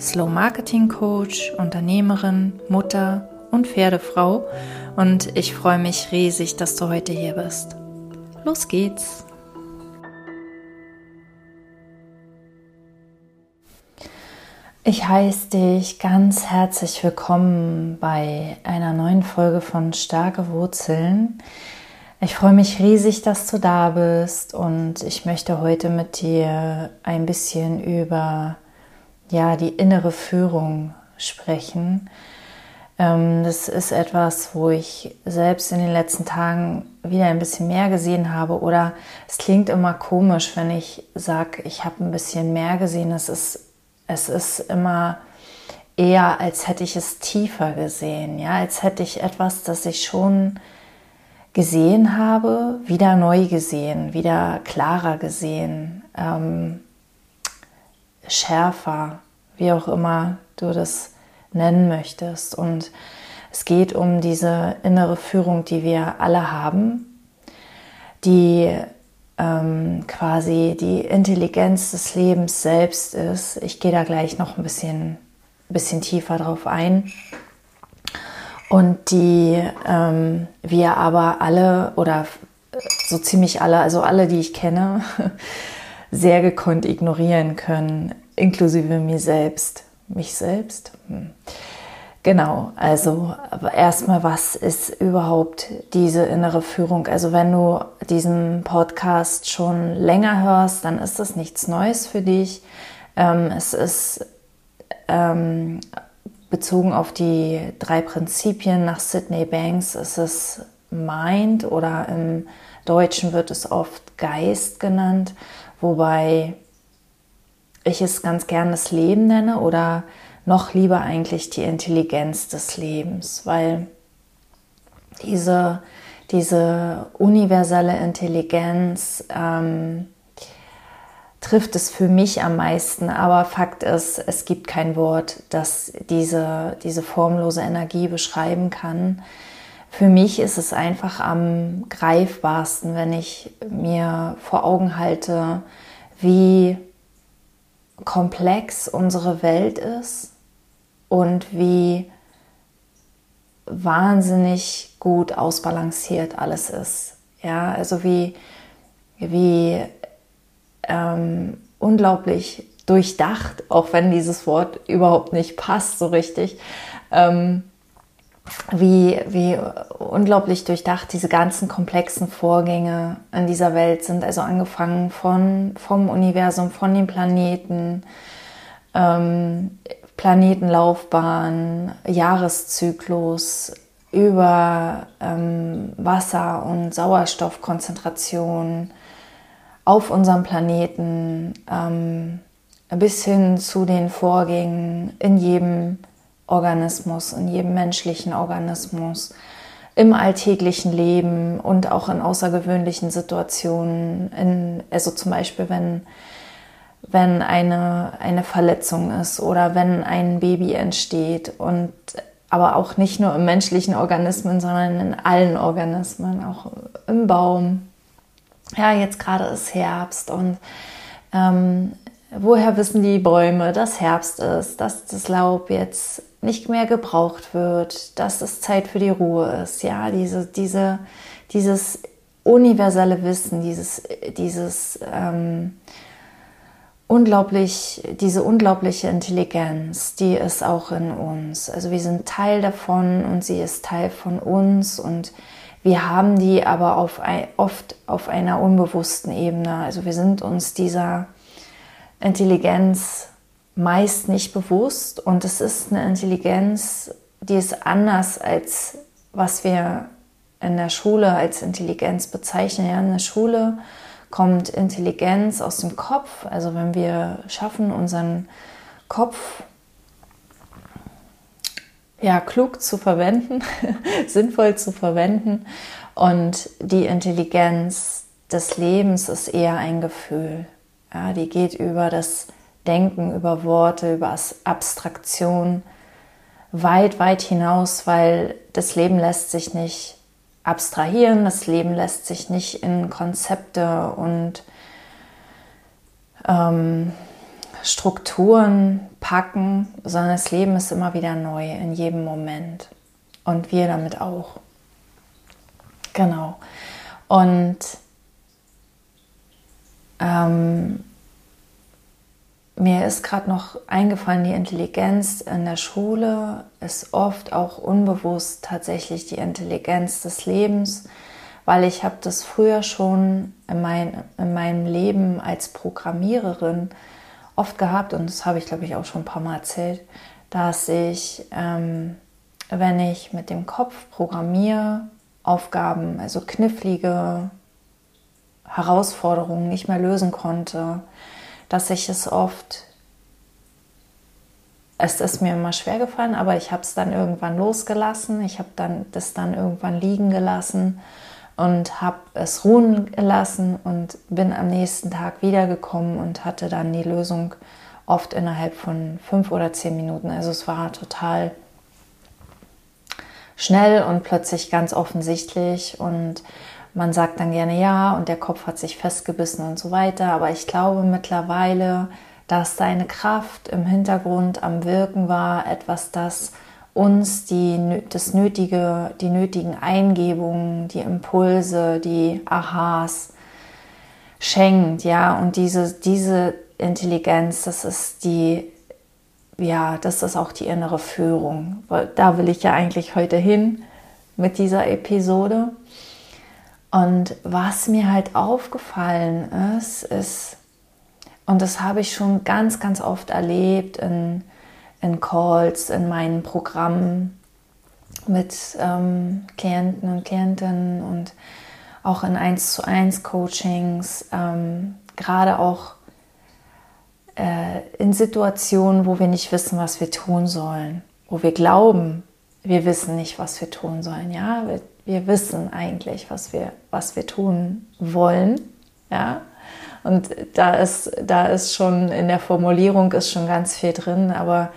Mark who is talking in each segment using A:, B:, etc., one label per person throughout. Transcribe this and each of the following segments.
A: Slow Marketing Coach, Unternehmerin, Mutter und Pferdefrau und ich freue mich riesig, dass du heute hier bist. Los geht's! Ich heiße dich ganz herzlich willkommen bei einer neuen Folge von Starke Wurzeln. Ich freue mich riesig, dass du da bist und ich möchte heute mit dir ein bisschen über ja, die innere Führung sprechen. Ähm, das ist etwas, wo ich selbst in den letzten Tagen wieder ein bisschen mehr gesehen habe. Oder es klingt immer komisch, wenn ich sage, ich habe ein bisschen mehr gesehen. Es ist, es ist immer eher, als hätte ich es tiefer gesehen. Ja, als hätte ich etwas, das ich schon gesehen habe, wieder neu gesehen, wieder klarer gesehen. Ähm, schärfer, wie auch immer du das nennen möchtest. Und es geht um diese innere Führung, die wir alle haben, die ähm, quasi die Intelligenz des Lebens selbst ist. Ich gehe da gleich noch ein bisschen, bisschen tiefer drauf ein. Und die ähm, wir aber alle oder so ziemlich alle, also alle, die ich kenne, sehr gekonnt ignorieren können, inklusive mir selbst. Mich selbst? Hm. Genau, also erstmal, was ist überhaupt diese innere Führung? Also wenn du diesen Podcast schon länger hörst, dann ist das nichts Neues für dich. Ähm, es ist ähm, bezogen auf die drei Prinzipien nach Sydney Banks, ist es Mind oder im Deutschen wird es oft Geist genannt, wobei ich es ganz gern das Leben nenne oder noch lieber eigentlich die Intelligenz des Lebens, weil diese, diese universelle Intelligenz ähm, trifft es für mich am meisten, aber Fakt ist, es gibt kein Wort, das diese, diese formlose Energie beschreiben kann. Für mich ist es einfach am greifbarsten, wenn ich mir vor Augen halte, wie komplex unsere Welt ist und wie wahnsinnig gut ausbalanciert alles ist. Ja, also wie, wie ähm, unglaublich durchdacht, auch wenn dieses Wort überhaupt nicht passt so richtig, ähm, wie, wie unglaublich durchdacht diese ganzen komplexen Vorgänge in dieser Welt sind. Also angefangen von, vom Universum, von den Planeten, ähm, Planetenlaufbahn, Jahreszyklus, über ähm, Wasser- und Sauerstoffkonzentration auf unserem Planeten, ähm, bis hin zu den Vorgängen in jedem Organismus, in jedem menschlichen Organismus, im alltäglichen Leben und auch in außergewöhnlichen Situationen. In, also zum Beispiel, wenn, wenn eine, eine Verletzung ist oder wenn ein Baby entsteht und aber auch nicht nur im menschlichen Organismen, sondern in allen Organismen, auch im Baum. Ja, jetzt gerade ist Herbst und ähm, woher wissen die Bäume, dass Herbst ist, dass das Laub jetzt nicht mehr gebraucht wird, dass es Zeit für die Ruhe ist. Ja, diese, diese, dieses universelle Wissen, dieses, dieses ähm, unglaublich, diese unglaubliche Intelligenz, die ist auch in uns. Also wir sind Teil davon und sie ist Teil von uns und wir haben die aber auf, oft auf einer unbewussten Ebene. Also wir sind uns dieser Intelligenz meist nicht bewusst und es ist eine Intelligenz, die ist anders als was wir in der Schule als Intelligenz bezeichnen. Ja, in der Schule kommt Intelligenz aus dem Kopf, also wenn wir schaffen, unseren Kopf ja, klug zu verwenden, sinnvoll zu verwenden. Und die Intelligenz des Lebens ist eher ein Gefühl. Ja, die geht über das Denken, über Worte, über Abstraktion weit, weit hinaus, weil das Leben lässt sich nicht abstrahieren, das Leben lässt sich nicht in Konzepte und ähm, Strukturen packen, sondern das Leben ist immer wieder neu in jedem Moment. Und wir damit auch. Genau. Und ähm, mir ist gerade noch eingefallen, die Intelligenz in der Schule ist oft auch unbewusst tatsächlich die Intelligenz des Lebens, weil ich habe das früher schon in, mein, in meinem Leben als Programmiererin oft gehabt und das habe ich glaube ich auch schon ein paar Mal erzählt, dass ich, ähm, wenn ich mit dem Kopf programmiere, Aufgaben, also knifflige Herausforderungen nicht mehr lösen konnte, dass ich es oft, es ist mir immer schwer gefallen, aber ich habe es dann irgendwann losgelassen, ich habe dann das dann irgendwann liegen gelassen und habe es ruhen gelassen und bin am nächsten Tag wiedergekommen und hatte dann die Lösung oft innerhalb von fünf oder zehn Minuten. Also es war total schnell und plötzlich ganz offensichtlich und man sagt dann gerne ja und der Kopf hat sich festgebissen und so weiter. Aber ich glaube mittlerweile, dass deine Kraft im Hintergrund am Wirken war, etwas, das uns die, das nötige, die nötigen Eingebungen, die Impulse, die Ahas schenkt, ja, und diese, diese Intelligenz, das ist die, ja, das ist auch die innere Führung. Da will ich ja eigentlich heute hin mit dieser Episode. Und was mir halt aufgefallen ist, ist, und das habe ich schon ganz, ganz oft erlebt in, in Calls, in meinen Programmen mit ähm, Klienten und Klientinnen und auch in 1 zu 1 Coachings, ähm, gerade auch äh, in Situationen, wo wir nicht wissen, was wir tun sollen, wo wir glauben, wir wissen nicht, was wir tun sollen. Ja, wir wir wissen eigentlich, was wir, was wir tun wollen. Ja? Und da ist, da ist schon in der Formulierung ist schon ganz viel drin, aber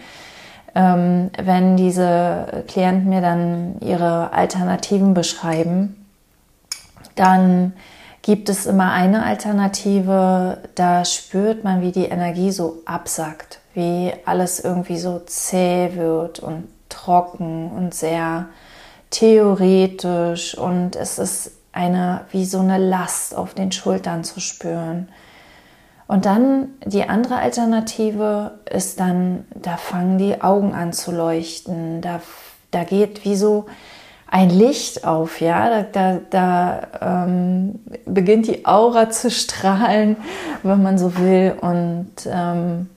A: ähm, wenn diese Klienten mir dann ihre Alternativen beschreiben, dann gibt es immer eine Alternative, da spürt man, wie die Energie so absackt, wie alles irgendwie so zäh wird und trocken und sehr theoretisch und es ist eine wie so eine Last auf den Schultern zu spüren. Und dann die andere Alternative ist dann, da fangen die Augen an zu leuchten, da, da geht wie so ein Licht auf, ja, da, da, da ähm, beginnt die Aura zu strahlen, wenn man so will. Und, ähm,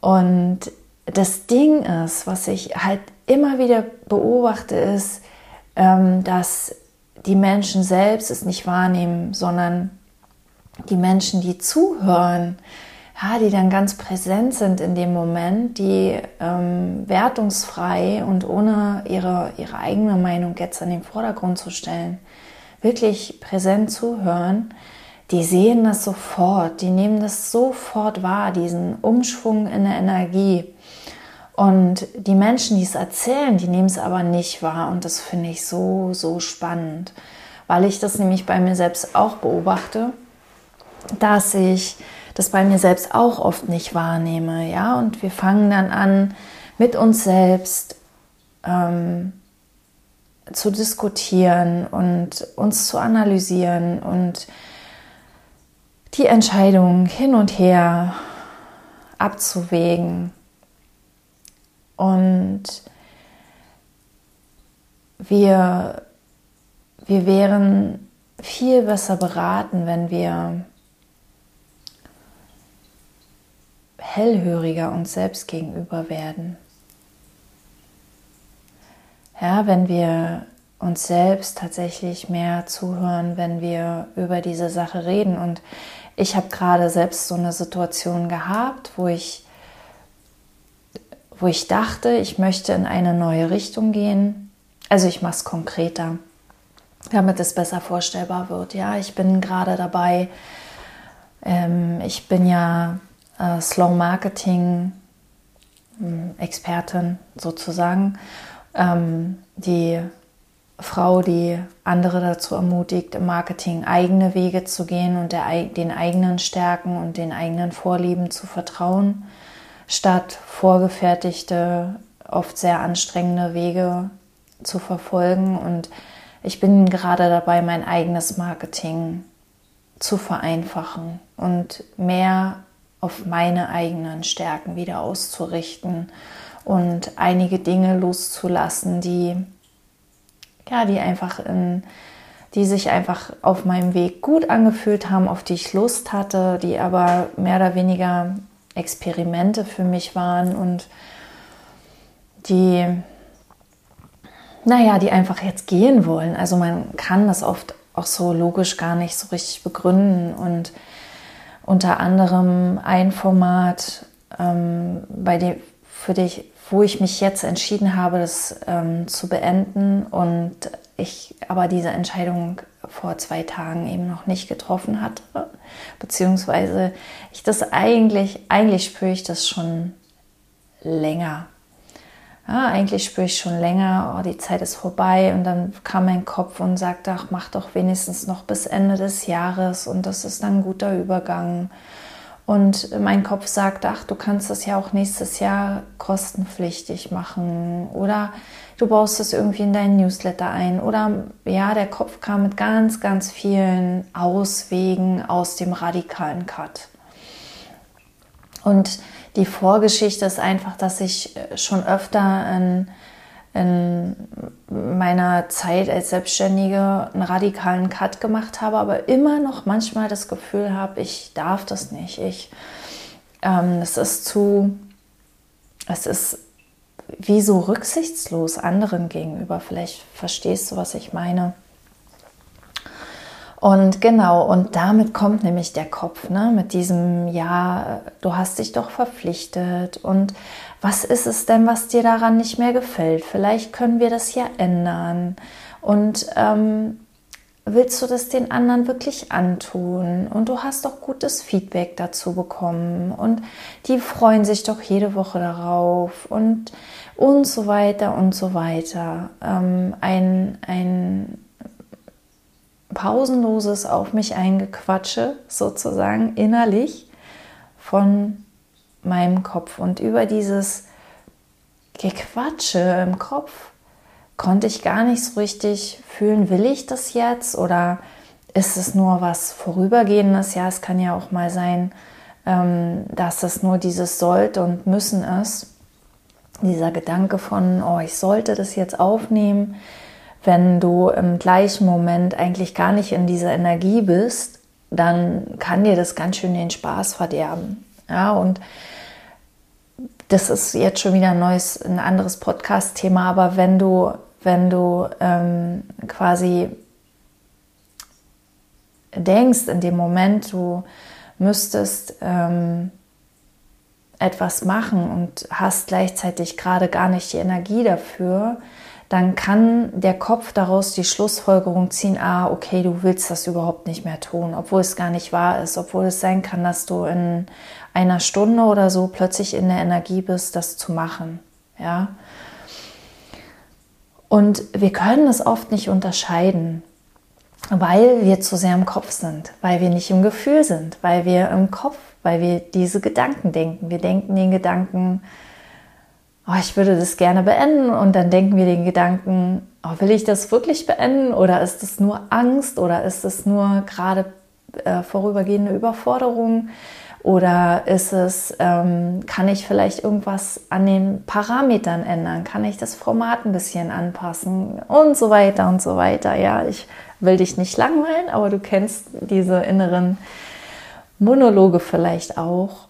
A: und das Ding ist, was ich halt immer wieder beobachte, ist, ähm, dass die Menschen selbst es nicht wahrnehmen, sondern die Menschen, die zuhören, ja, die dann ganz präsent sind in dem Moment, die ähm, wertungsfrei und ohne ihre, ihre eigene Meinung jetzt in den Vordergrund zu stellen, wirklich präsent zuhören, die sehen das sofort, die nehmen das sofort wahr, diesen Umschwung in der Energie. Und die Menschen, die es erzählen, die nehmen es aber nicht wahr. Und das finde ich so, so spannend, weil ich das nämlich bei mir selbst auch beobachte, dass ich das bei mir selbst auch oft nicht wahrnehme. Ja, und wir fangen dann an, mit uns selbst ähm, zu diskutieren und uns zu analysieren und die Entscheidung hin und her abzuwägen und wir, wir wären viel besser beraten, wenn wir hellhöriger uns selbst gegenüber werden. Ja, wenn wir uns selbst tatsächlich mehr zuhören, wenn wir über diese Sache reden. Und ich habe gerade selbst so eine Situation gehabt, wo ich wo ich dachte, ich möchte in eine neue Richtung gehen. Also ich mache es konkreter, damit es besser vorstellbar wird. Ja, ich bin gerade dabei, ähm, ich bin ja äh, Slow Marketing hm, Expertin sozusagen, ähm, die Frau, die andere dazu ermutigt, im Marketing eigene Wege zu gehen und der, den eigenen Stärken und den eigenen Vorlieben zu vertrauen, statt vorgefertigte, oft sehr anstrengende Wege zu verfolgen. Und ich bin gerade dabei, mein eigenes Marketing zu vereinfachen und mehr auf meine eigenen Stärken wieder auszurichten und einige Dinge loszulassen, die ja, die einfach in, die sich einfach auf meinem Weg gut angefühlt haben, auf die ich Lust hatte, die aber mehr oder weniger Experimente für mich waren und die, naja, die einfach jetzt gehen wollen. Also man kann das oft auch so logisch gar nicht so richtig begründen und unter anderem ein Format, ähm, bei dem, für dich, wo ich mich jetzt entschieden habe, das ähm, zu beenden und ich aber diese Entscheidung vor zwei Tagen eben noch nicht getroffen hatte, beziehungsweise ich das eigentlich, eigentlich spüre ich das schon länger. Ja, eigentlich spüre ich schon länger, oh, die Zeit ist vorbei und dann kam mein Kopf und sagte, ach, mach doch wenigstens noch bis Ende des Jahres und das ist dann ein guter Übergang. Und mein Kopf sagt, ach, du kannst das ja auch nächstes Jahr kostenpflichtig machen oder du baust es irgendwie in deinen Newsletter ein. Oder ja, der Kopf kam mit ganz, ganz vielen Auswegen aus dem radikalen Cut. Und die Vorgeschichte ist einfach, dass ich schon öfter in, in meiner Zeit als Selbstständige einen radikalen Cut gemacht habe, aber immer noch manchmal das Gefühl habe, ich darf das nicht. Ich, ähm, es ist zu, es ist wie so rücksichtslos anderen gegenüber. Vielleicht verstehst du, was ich meine. Und genau, und damit kommt nämlich der Kopf, ne? mit diesem, ja, du hast dich doch verpflichtet und was ist es denn, was dir daran nicht mehr gefällt? Vielleicht können wir das ja ändern. Und ähm, willst du das den anderen wirklich antun? Und du hast doch gutes Feedback dazu bekommen und die freuen sich doch jede Woche darauf und und so weiter und so weiter. Ähm, ein, ein pausenloses auf mich eingequatsche, sozusagen innerlich von meinem Kopf. Und über dieses Gequatsche im Kopf konnte ich gar nicht so richtig fühlen, will ich das jetzt oder ist es nur was Vorübergehendes? Ja, es kann ja auch mal sein, ähm, dass es nur dieses sollte und müssen ist. Dieser Gedanke von, oh, ich sollte das jetzt aufnehmen, wenn du im gleichen Moment eigentlich gar nicht in dieser Energie bist, dann kann dir das ganz schön den Spaß verderben. Ja, und das ist jetzt schon wieder ein neues, ein anderes Podcast-Thema, aber wenn du, wenn du ähm, quasi denkst in dem Moment, du müsstest ähm, etwas machen und hast gleichzeitig gerade gar nicht die Energie dafür, dann kann der Kopf daraus die Schlussfolgerung ziehen, ah, okay, du willst das überhaupt nicht mehr tun, obwohl es gar nicht wahr ist, obwohl es sein kann, dass du in einer Stunde oder so plötzlich in der Energie bist, das zu machen. Ja. Und wir können es oft nicht unterscheiden, weil wir zu sehr im Kopf sind, weil wir nicht im Gefühl sind, weil wir im Kopf, weil wir diese Gedanken denken. Wir denken den Gedanken, oh, ich würde das gerne beenden. Und dann denken wir den Gedanken, oh, will ich das wirklich beenden? Oder ist es nur Angst? Oder ist es nur gerade äh, vorübergehende Überforderung? Oder ist es, ähm, kann ich vielleicht irgendwas an den Parametern ändern? Kann ich das Format ein bisschen anpassen? Und so weiter und so weiter? Ja, ich will dich nicht langweilen, aber du kennst diese inneren Monologe vielleicht auch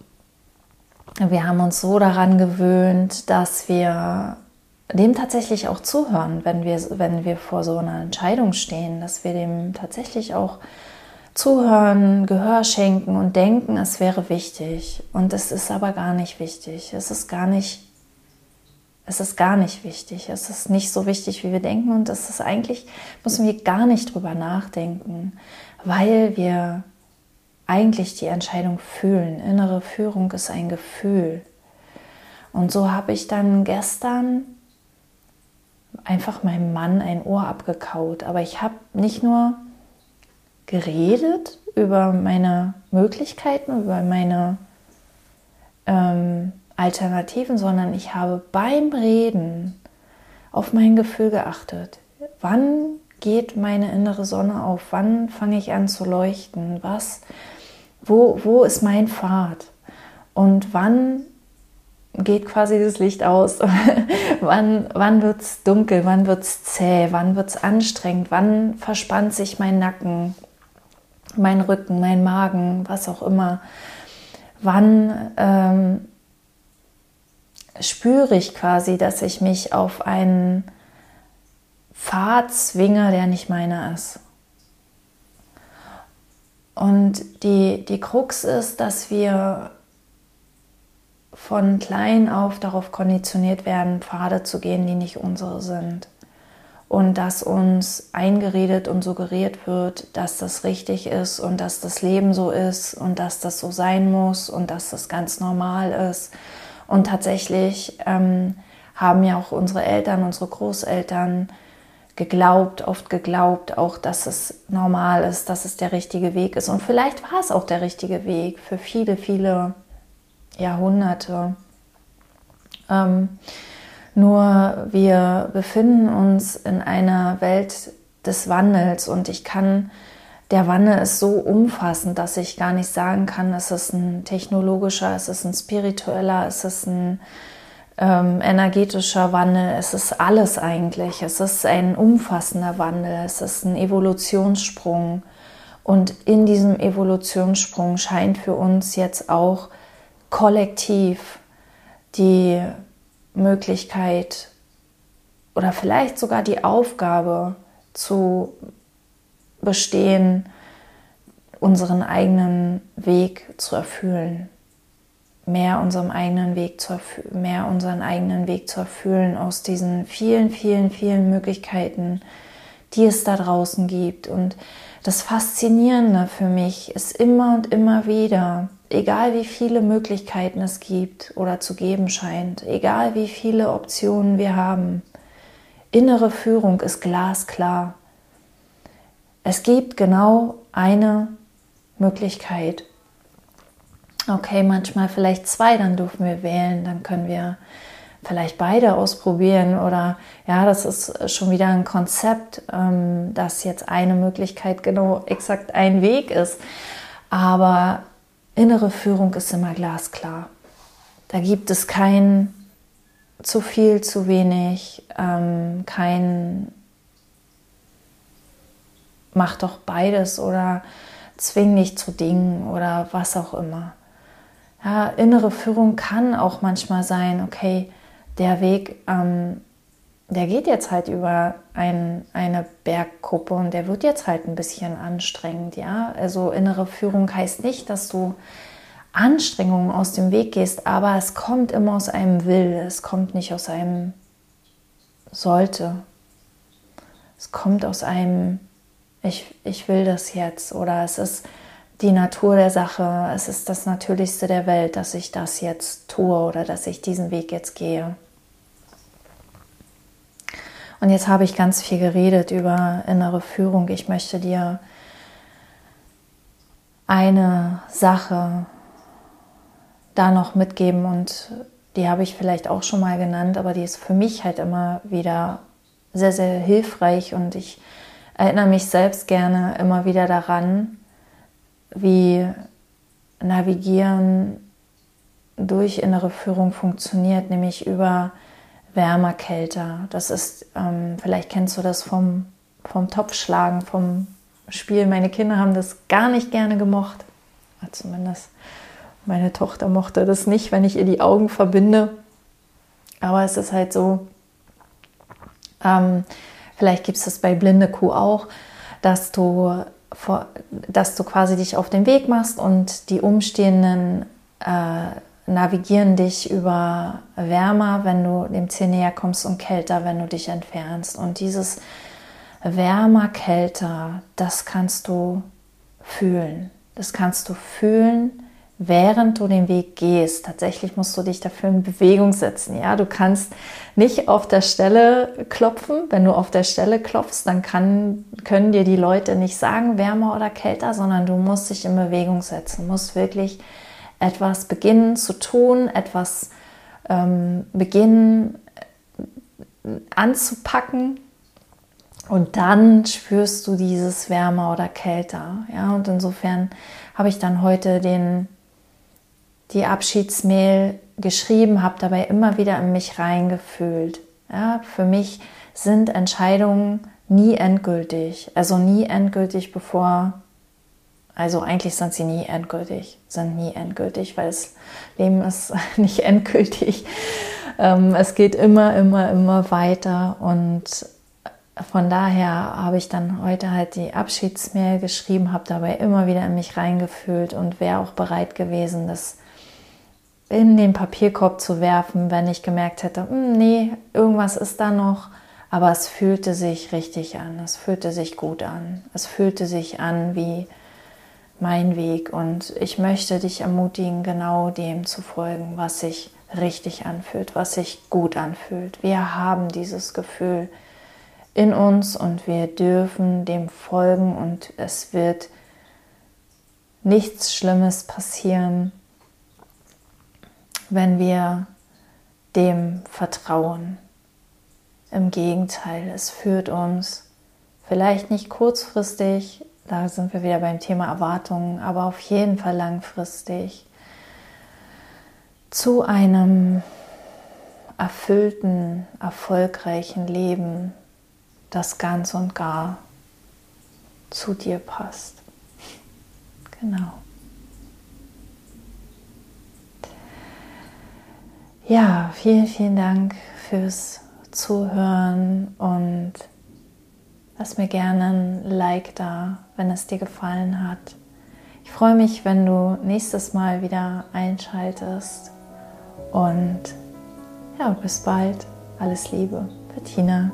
A: wir haben uns so daran gewöhnt, dass wir dem tatsächlich auch zuhören, wenn wir, wenn wir vor so einer Entscheidung stehen, dass wir dem tatsächlich auch zuhören, Gehör schenken und denken, es wäre wichtig. Und es ist aber gar nicht wichtig. Es ist gar nicht Es ist gar nicht wichtig. Es ist nicht so wichtig, wie wir denken. Und es ist eigentlich, müssen wir gar nicht drüber nachdenken, weil wir eigentlich die Entscheidung fühlen. Innere Führung ist ein Gefühl. Und so habe ich dann gestern einfach meinem Mann ein Ohr abgekaut. Aber ich habe nicht nur geredet über meine Möglichkeiten, über meine ähm, Alternativen, sondern ich habe beim Reden auf mein Gefühl geachtet. Wann geht meine innere Sonne auf? Wann fange ich an zu leuchten? Was, wo, wo ist mein Pfad? Und wann geht quasi das Licht aus? wann wann wird es dunkel? Wann wird es zäh? Wann wird es anstrengend? Wann verspannt sich mein Nacken, mein Rücken, mein Magen, was auch immer? Wann ähm, spüre ich quasi, dass ich mich auf einen Pfad zwinge, der nicht meiner ist. Und die, die Krux ist, dass wir von klein auf darauf konditioniert werden, Pfade zu gehen, die nicht unsere sind. Und dass uns eingeredet und suggeriert wird, dass das richtig ist und dass das Leben so ist und dass das so sein muss und dass das ganz normal ist und tatsächlich ähm, haben ja auch unsere Eltern, unsere Großeltern geglaubt, oft geglaubt, auch dass es normal ist, dass es der richtige Weg ist. Und vielleicht war es auch der richtige Weg für viele, viele Jahrhunderte. Ähm, nur wir befinden uns in einer Welt des Wandels und ich kann der Wandel ist so umfassend, dass ich gar nicht sagen kann, ist es ein technologischer, ist es ein spiritueller, ist es ein ähm, energetischer Wandel, es ist alles eigentlich. Es ist ein umfassender Wandel, es ist ein Evolutionssprung. Und in diesem Evolutionssprung scheint für uns jetzt auch kollektiv die Möglichkeit oder vielleicht sogar die Aufgabe zu bestehen, unseren eigenen Weg zu erfüllen, mehr unserem eigenen Weg zu mehr unseren eigenen Weg zu erfüllen aus diesen vielen, vielen, vielen Möglichkeiten, die es da draußen gibt. Und das Faszinierende für mich ist immer und immer wieder, egal wie viele Möglichkeiten es gibt oder zu geben scheint, egal wie viele Optionen wir haben, innere Führung ist glasklar. Es gibt genau eine Möglichkeit. Okay, manchmal vielleicht zwei, dann dürfen wir wählen, dann können wir vielleicht beide ausprobieren oder ja, das ist schon wieder ein Konzept, ähm, dass jetzt eine Möglichkeit genau exakt ein Weg ist. Aber innere Führung ist immer glasklar. Da gibt es kein zu viel, zu wenig, ähm, kein mach doch beides oder zwing dich zu Dingen oder was auch immer. Ja, innere Führung kann auch manchmal sein, okay, der Weg, ähm, der geht jetzt halt über ein, eine Berggruppe und der wird jetzt halt ein bisschen anstrengend, ja. Also innere Führung heißt nicht, dass du Anstrengungen aus dem Weg gehst, aber es kommt immer aus einem Will, es kommt nicht aus einem sollte. Es kommt aus einem ich, ich will das jetzt oder es ist die Natur der Sache, es ist das Natürlichste der Welt, dass ich das jetzt tue oder dass ich diesen Weg jetzt gehe. Und jetzt habe ich ganz viel geredet über innere Führung. Ich möchte dir eine Sache da noch mitgeben und die habe ich vielleicht auch schon mal genannt, aber die ist für mich halt immer wieder sehr, sehr hilfreich und ich erinnere mich selbst gerne immer wieder daran, wie Navigieren durch innere Führung funktioniert, nämlich über Wärmer, Kälter. Das ist, ähm, vielleicht kennst du das vom, vom Topfschlagen, vom Spiel. Meine Kinder haben das gar nicht gerne gemocht. Zumindest meine Tochter mochte das nicht, wenn ich ihr die Augen verbinde. Aber es ist halt so, ähm, Vielleicht gibt es das bei blinde Kuh auch, dass du, dass du quasi dich auf den Weg machst und die Umstehenden äh, navigieren dich über wärmer, wenn du dem Ziel näher kommst und kälter, wenn du dich entfernst. Und dieses wärmer, kälter, das kannst du fühlen. Das kannst du fühlen, während du den Weg gehst. Tatsächlich musst du dich dafür in Bewegung setzen. Ja, du kannst nicht auf der Stelle klopfen. Wenn du auf der Stelle klopfst, dann kann, können dir die Leute nicht sagen, wärmer oder kälter, sondern du musst dich in Bewegung setzen, du musst wirklich etwas beginnen zu tun, etwas ähm, beginnen äh, anzupacken und dann spürst du dieses wärmer oder kälter. Ja, und insofern habe ich dann heute den, die Abschiedsmail geschrieben, habe dabei immer wieder in mich reingefühlt. Ja, für mich sind Entscheidungen nie endgültig, also nie endgültig, bevor also eigentlich sind sie nie endgültig, sind nie endgültig, weil das Leben ist nicht endgültig. Ähm, es geht immer, immer, immer weiter und von daher habe ich dann heute halt die Abschiedsmail geschrieben, habe dabei immer wieder in mich reingefühlt und wäre auch bereit gewesen, das in den Papierkorb zu werfen, wenn ich gemerkt hätte, hm, nee, irgendwas ist da noch. Aber es fühlte sich richtig an, es fühlte sich gut an, es fühlte sich an wie mein Weg und ich möchte dich ermutigen, genau dem zu folgen, was sich richtig anfühlt, was sich gut anfühlt. Wir haben dieses Gefühl in uns und wir dürfen dem folgen und es wird nichts Schlimmes passieren, wenn wir dem vertrauen. Im Gegenteil, es führt uns vielleicht nicht kurzfristig da sind wir wieder beim Thema Erwartungen, aber auf jeden Fall langfristig zu einem erfüllten, erfolgreichen Leben, das ganz und gar zu dir passt. Genau. Ja, vielen, vielen Dank fürs Zuhören und Lass mir gerne ein Like da, wenn es dir gefallen hat. Ich freue mich, wenn du nächstes Mal wieder einschaltest. Und ja, bis bald. Alles Liebe. Bettina.